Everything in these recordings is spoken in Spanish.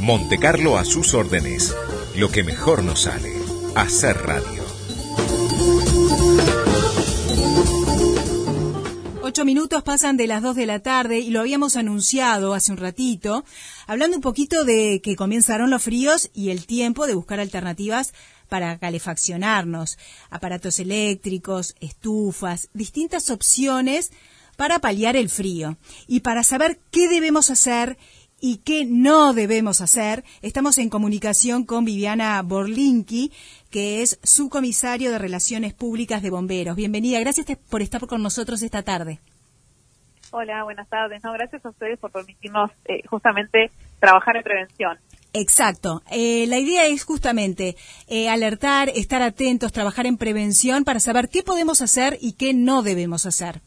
Monte Carlo a sus órdenes. Lo que mejor nos sale. Hacer radio. Ocho minutos pasan de las dos de la tarde y lo habíamos anunciado hace un ratito, hablando un poquito de que comenzaron los fríos y el tiempo de buscar alternativas para calefaccionarnos, aparatos eléctricos, estufas, distintas opciones para paliar el frío. Y para saber qué debemos hacer y qué no debemos hacer, estamos en comunicación con Viviana Borlinki, que es subcomisario de Relaciones Públicas de Bomberos. Bienvenida, gracias por estar con nosotros esta tarde. Hola, buenas tardes. No, gracias a ustedes por permitirnos eh, justamente trabajar en prevención. Exacto. Eh, la idea es justamente eh, alertar, estar atentos, trabajar en prevención para saber qué podemos hacer y qué no debemos hacer.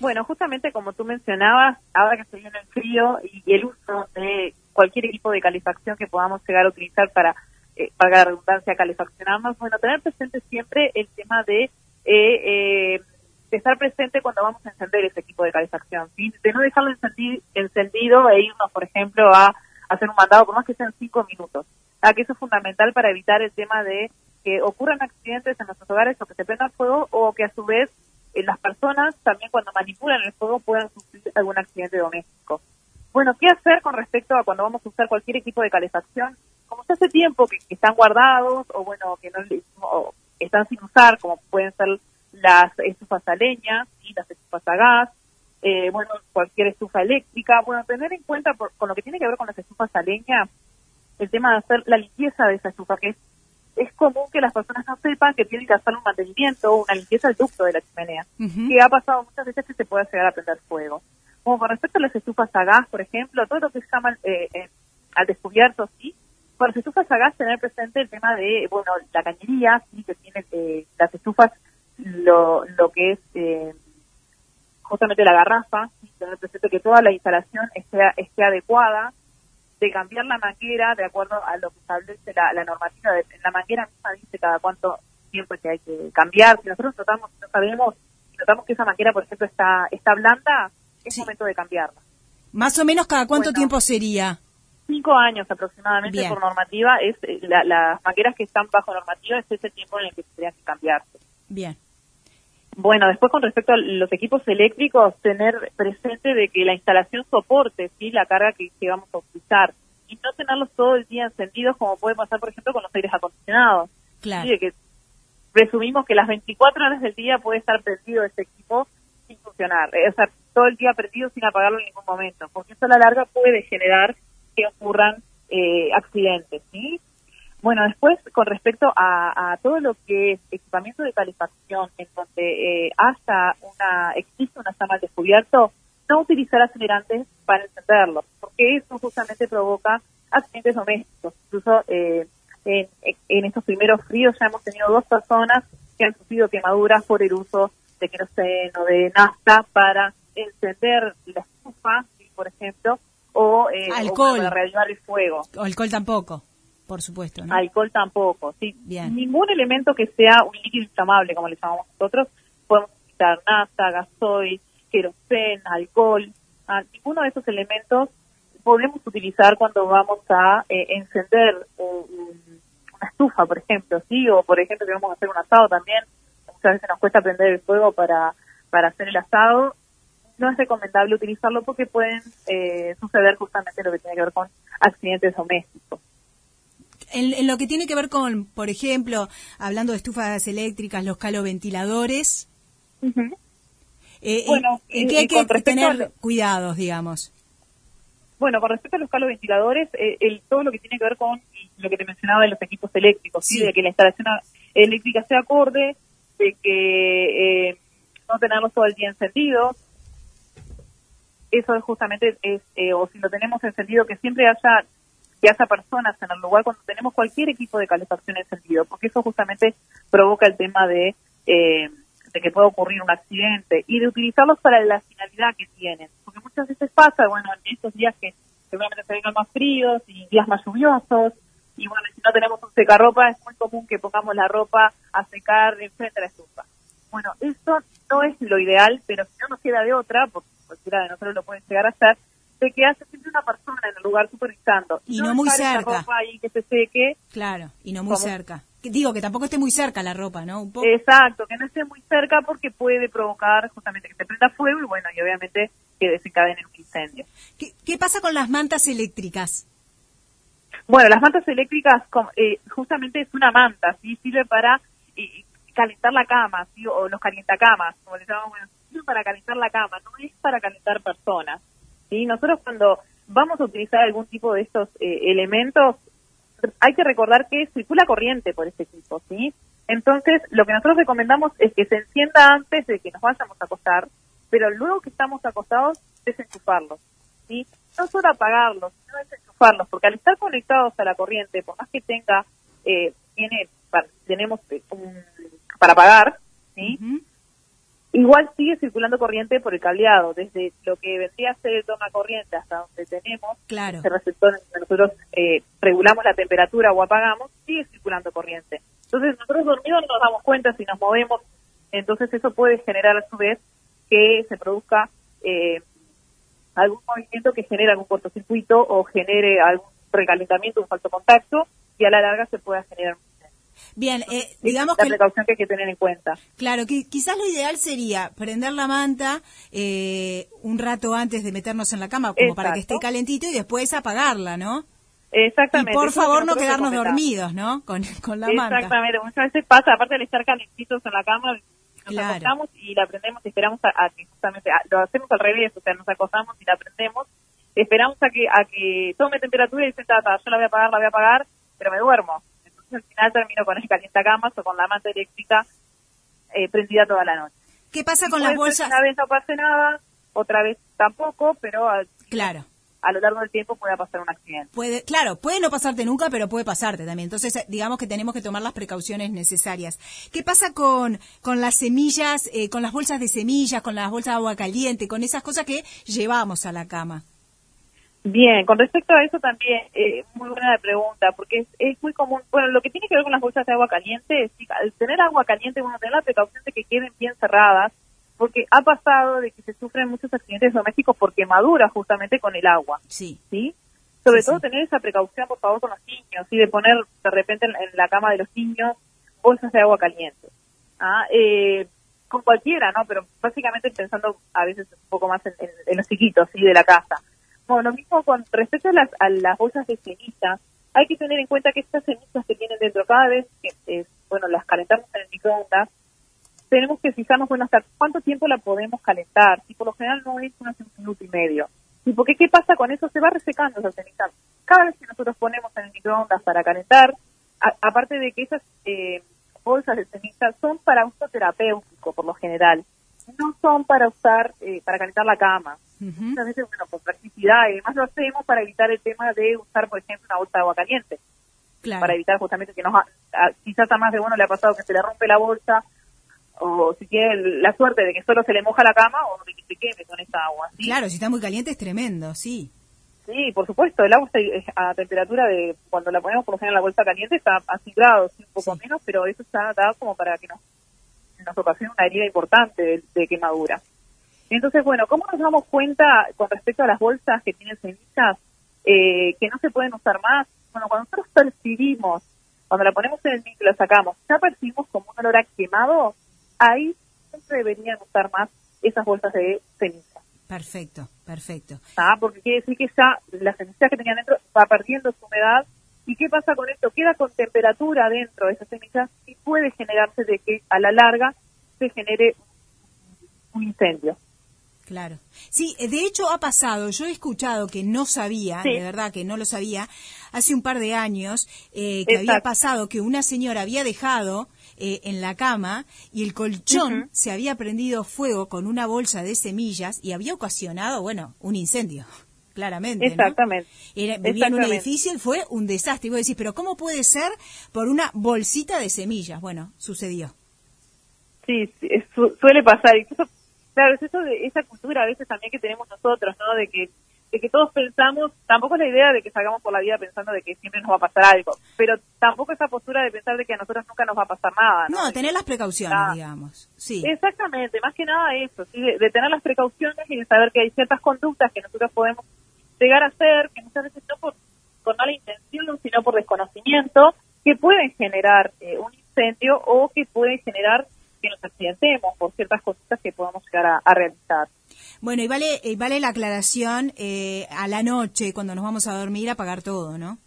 Bueno, justamente como tú mencionabas, ahora que se viene el frío y, el uso de cualquier equipo de calefacción que podamos llegar a utilizar para, eh, para la redundancia, calefaccionarnos, bueno, tener presente siempre el tema de, eh, de estar presente cuando vamos a encender ese equipo de calefacción, de no dejarlo encendido e irnos, por ejemplo, a hacer un mandado por más que sean cinco minutos. Ah, que eso es fundamental para evitar el tema de que ocurran accidentes en nuestros hogares o que se prenda fuego o que a su vez eh, las personas también cuando manipulan el fuego puedan sufrir algún accidente doméstico. Bueno, ¿qué hacer con respecto a cuando vamos a usar cualquier equipo de calefacción? Como se hace tiempo que, están guardados o bueno, que no están sin usar, como pueden ser las estufas a leña y las estufas a gas, eh, bueno, cualquier estufa eléctrica. Bueno, tener en cuenta con lo que tiene que ver con las estufas a leña, el tema de hacer la limpieza de esa estufa, que es, es común que las personas no sepan que tienen que hacer un mantenimiento o una limpieza del ducto de la chimenea, que ha pasado muchas veces que se puede llegar a prender fuego. Como con respecto a las estufas a gas, por ejemplo, todo lo que se llama eh, eh, al descubierto, sí, con las estufas a gas tener presente el tema de, bueno, la cañería, sí, que tiene las estufas, lo, lo que es justamente la garrafa, tener presente que toda la instalación esté, esté adecuada, de cambiar la manguera de acuerdo a lo que establece la, normativa. De, la manguera misma dice cada cuánto tiempo que hay que cambiar. Si nosotros notamos, no sabemos, si notamos que esa manguera, por ejemplo, está, está blanda, es momento de cambiarla. Más o menos cada cuánto tiempo sería? Cinco años aproximadamente por normativa. es eh, Las mangueras que están bajo normativa es ese tiempo en el que tendrían que cambiarse. Bien. Bueno, después con respecto a los equipos eléctricos, tener presente de que la instalación soporte sí la carga que, vamos a utilizar y no tenerlos todo el día encendidos como puede pasar, por ejemplo, con los aires acondicionados. Claro. que presumimos que las 24 horas del día puede estar prendido ese equipo sin funcionar, eh, o sea, todo el día prendido sin apagarlo en ningún momento, porque eso a la larga puede generar que ocurran eh, accidentes, ¿sí? Bueno, después, con respecto a, todo lo que es equipamiento de calefacción, en donde eh, hasta una, existe una llama al descubierto, no utilizar acelerantes para encenderlo, porque eso justamente provoca accidentes domésticos. Incluso eh, en, en, estos primeros fríos ya hemos tenido dos personas que han sufrido quemaduras por el uso de queroseno, de nafta para encender la estufa, por ejemplo, o, eh, alcohol. para reavivar el fuego. O alcohol tampoco por supuesto. Alcohol tampoco, sí. Ningún elemento que sea un líquido inflamable, como le llamamos nosotros, podemos utilizar nafta, gasoil, querosén, alcohol. Ah, ninguno de esos elementos podemos utilizar cuando vamos a eh, encender una estufa, por ejemplo, sí, o por ejemplo que vamos a hacer un asado también. Muchas veces nos cuesta prender el fuego para, para hacer el asado. No es recomendable utilizarlo porque pueden eh, suceder justamente lo que tiene que ver con accidentes domésticos en, lo que tiene que ver con, por ejemplo, hablando de estufas eléctricas, los caloventiladores, eh, bueno, ¿en, qué hay que tener cuidados, digamos? Bueno, con respecto a los caloventiladores, eh, el, todo lo que tiene que ver con lo que te mencionaba de los equipos eléctricos, sí. de que la instalación eléctrica sea acorde, de que eh, no tenerlos todo el día encendidos, eso es justamente es, o si lo tenemos encendido, que siempre haya que haya personas en el lugar cuando tenemos cualquier equipo de calefacción encendido, porque eso justamente provoca el tema de, eh, de que pueda ocurrir un accidente y de utilizarlos para la finalidad que tienen. Porque muchas veces pasa, bueno, en estos días que seguramente se vengan más fríos y días más lluviosos, y bueno, si no tenemos un secarropa, es muy común que pongamos la ropa a secar enfrente de la estufa. Bueno, eso no es lo ideal, pero si no nos queda de otra, porque cualquiera de nosotros lo puede llegar a hacer, de que hace siempre una persona en el lugar supervisando. Y no, muy cerca. ropa ahí que se seque. Claro, y no muy cerca. Digo, que tampoco esté muy cerca la ropa, ¿no? Un poco. Exacto, que no esté muy cerca porque puede provocar justamente que se prenda fuego y bueno, y obviamente que desencadene un incendio. ¿Qué, qué pasa con las mantas eléctricas? Bueno, las mantas eléctricas eh, justamente es una manta, ¿sí? Sirve para eh, calentar la cama, ¿sí? O los calientacamas, como le llamamos, sirve para calentar la cama, no es para calentar personas, ¿sí? Nosotros cuando vamos a utilizar algún tipo de estos eh, elementos, hay que recordar que circula corriente por este equipo, ¿sí? Entonces, lo que nosotros recomendamos es que se encienda antes de que nos vayamos a acostar, pero luego que estamos acostados, desenchufarlos, ¿sí? No solo apagarlos, sino desenchufarlos, porque al estar conectados a la corriente, por más que tenga, eh, tiene, tenemos eh, un, para apagar, ¿sí? Igual sigue circulando corriente por el cableado, desde lo que vendría a ser el toma corriente hasta donde tenemos claro. ese receptor donde nosotros eh, regulamos la temperatura o apagamos, sigue circulando corriente. Entonces nosotros dormidos no nos damos cuenta si nos movemos, entonces eso puede generar a su vez que se produzca eh, algún movimiento que genere algún cortocircuito o genere algún recalentamiento, un falso contacto y a la larga se pueda generar un Bien, eh, digamos la precaución que hay que tener en cuenta. Claro, que quizás lo ideal sería prender la manta eh, un rato antes de meternos en la cama, como para que esté calentito y después apagarla, ¿no? Exactamente. Y por favor no quedarnos dormidos, ¿no? Con, con la manta. Exactamente, muchas veces pasa, aparte de estar calentitos en la cama, nos acostamos y la prendemos y esperamos a, que justamente, lo hacemos al revés, o sea, nos acostamos y la prendemos, esperamos a que a que tome temperatura y dicen, yo la voy a apagar, la voy a apagar, pero me duermo al final termino con el calientacamas o con la manta eléctrica eh, prendida toda la noche. ¿Qué pasa con las bolsas? Una vez no pase nada, otra vez tampoco, pero claro. a lo largo del tiempo puede pasar un accidente. Puede, claro, puede no pasarte nunca, pero puede pasarte también. Entonces, eh, digamos que tenemos que tomar las precauciones necesarias. ¿Qué pasa con, con las semillas, eh, con las bolsas de semillas, con las bolsas de agua caliente, con esas cosas que llevamos a la cama? Bien, con respecto a eso también, eh, muy buena la pregunta, porque es, muy común, bueno, lo que tiene que ver con las bolsas de agua caliente, es al tener agua caliente uno tiene la precaución de que queden bien cerradas, porque ha pasado de que se sufren muchos accidentes domésticos por quemadura justamente con el agua. Sí. ¿Sí? Sobre todo tener esa precaución, por favor, con los niños, y de poner de repente en, la cama de los niños bolsas de agua caliente. ¿Ah? Eh, con cualquiera, ¿no? Pero básicamente pensando a veces un poco más en, en los chiquitos, ¿sí? De la casa lo mismo con respecto a las, a las bolsas de ceniza, hay que tener en cuenta que estas cenizas que tienen dentro cada vez que, eh, bueno, las calentamos en el microondas, tenemos que fijarnos, bueno, hasta cuánto tiempo la podemos calentar. Y por lo general no es un minuto y medio. ¿Y porque qué pasa con eso? Se va resecando esa ceniza. Cada vez que nosotros ponemos en el microondas para calentar, aparte de que esas eh, bolsas de ceniza son para uso terapéutico por lo general, no son para usar, eh, para calentar la cama. Muchas veces, bueno, por practicidad y además lo hacemos para evitar el tema de usar, por ejemplo, una bolsa de agua caliente. Para evitar justamente que nos, quizás a más de uno le ha pasado que se le rompe la bolsa o si tiene la suerte de que solo se le moja la cama o de que se queme con esa agua. Claro, si está muy caliente es tremendo, sí. Sí, por supuesto, el agua está a temperatura de, cuando la ponemos por ejemplo en la bolsa caliente está a 100 grados, un poco menos, pero eso está dado como para que nos, nos ocasione una herida importante de quemadura. Entonces, bueno, ¿cómo nos damos cuenta con respecto a las bolsas que tienen semillas eh, que no se pueden usar más? Bueno, cuando nosotros percibimos, cuando la ponemos en el micro y la sacamos, ya percibimos como un olor a quemado, ahí se deberían usar más esas bolsas de semillas. Perfecto, perfecto. Ah, porque quiere decir que ya la semilla que tenían dentro va perdiendo su humedad. ¿Y qué pasa con esto? Queda con temperatura dentro de esas semillas y puede generarse de que a la larga se genere un incendio. Claro. Sí, eh, de hecho ha pasado, yo he escuchado que no sabía, de verdad que no lo sabía, hace un par de años, eh, que había pasado que una señora había dejado eh, en la cama y el colchón se había prendido fuego con una bolsa de semillas y había ocasionado, bueno, un incendio. Claramente. Exactamente. Era, vivía en un edificio y fue un desastre. Y vos decís, pero ¿cómo puede ser por una bolsita de semillas? Bueno, sucedió. Sí, suele pasar. Incluso Claro, es eso de esa cultura a veces también que tenemos nosotros, ¿no? De que de que todos pensamos, tampoco es la idea de que salgamos por la vida pensando de que siempre nos va a pasar algo, pero tampoco esa postura de pensar de que a nosotros nunca nos va a pasar nada. No, no tener las precauciones, ah. digamos. Sí. Exactamente, más que nada eso, ¿sí? de, tener las precauciones y de saber que hay ciertas conductas que nosotros podemos llegar a hacer, que muchas veces no por, con mala intención, sino por desconocimiento, que pueden generar eh, un incendio o que pueden generar que nos accidentemos por ciertas cosas que podamos llegar a, realizar. Bueno, y vale, y vale la aclaración eh, a la noche, cuando nos vamos a dormir, apagar todo, ¿no?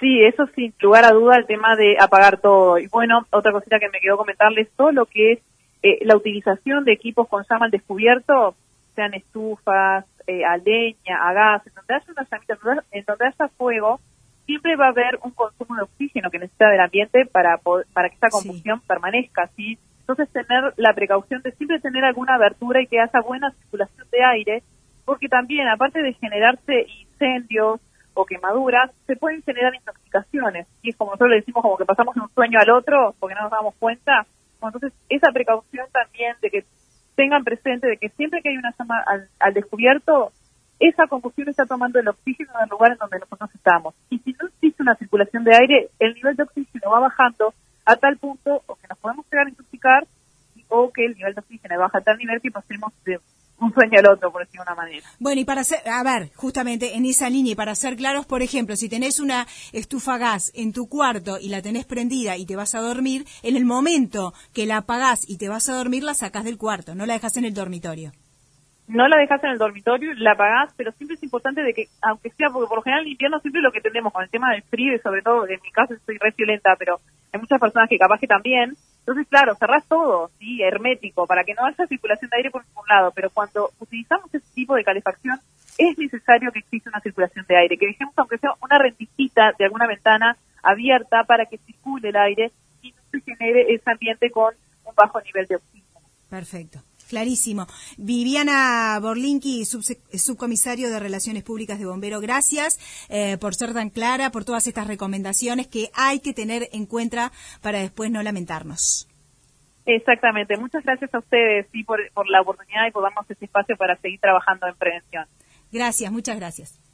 Sí, eso sin lugar a duda el tema de apagar todo. Y bueno, otra cosita que me quedó comentarles, todo lo que es eh, la utilización de equipos con llama al descubierto, sean estufas, eh, a leña, a gas, en donde haya una en donde haya fuego, siempre va a haber un consumo de oxígeno que necesita del ambiente para, para que esa combustión permanezca, ¿sí? Entonces, tener la precaución de siempre tener alguna abertura y que haya buena circulación de aire, porque también, aparte de generarse incendios o quemaduras, se pueden generar intoxicaciones. Y es como nosotros le decimos, como que pasamos de un sueño al otro porque no nos damos cuenta. Entonces, esa precaución también de que tengan presente de que siempre que hay una llama al descubierto, esa combustión está tomando el oxígeno en el lugar en donde nosotros estamos. Y si no existe una circulación de aire, el nivel de oxígeno va bajando a tal punto o que nos podemos llegar a intoxicar o que el nivel de oxígeno baja a tal nivel que pasemos de un sueño al otro, por decirlo de una manera. Bueno, y para ser, a ver, justamente en esa línea, y para ser claros, por ejemplo, si tenés una estufa gas en tu cuarto y la tenés prendida y te vas a dormir, en el momento que la apagás y te vas a dormir, la sacás del cuarto, no la dejas en el dormitorio no la dejas en el dormitorio, la apagás, pero siempre es importante de que, aunque sea, porque por lo general en invierno siempre lo que tenemos con el tema del frío y sobre todo, en mi caso estoy re violenta, pero hay muchas personas que capaz que también, entonces claro, cerrás todo, sí, hermético, para que no haya circulación de aire por ningún lado, pero cuando utilizamos ese tipo de calefacción, es necesario que exista una circulación de aire, que dejemos aunque sea una renticita de alguna ventana abierta para que circule el aire y no se genere ese ambiente con un bajo nivel de oxígeno. Perfecto. Clarísimo. Viviana Borlinki, subcomisario de Relaciones Públicas de Bombero, gracias eh, por ser tan clara, por todas estas recomendaciones que hay que tener en cuenta para después no lamentarnos. Exactamente. Muchas gracias a ustedes y por, por la oportunidad y por darnos este espacio para seguir trabajando en prevención. Gracias, muchas gracias.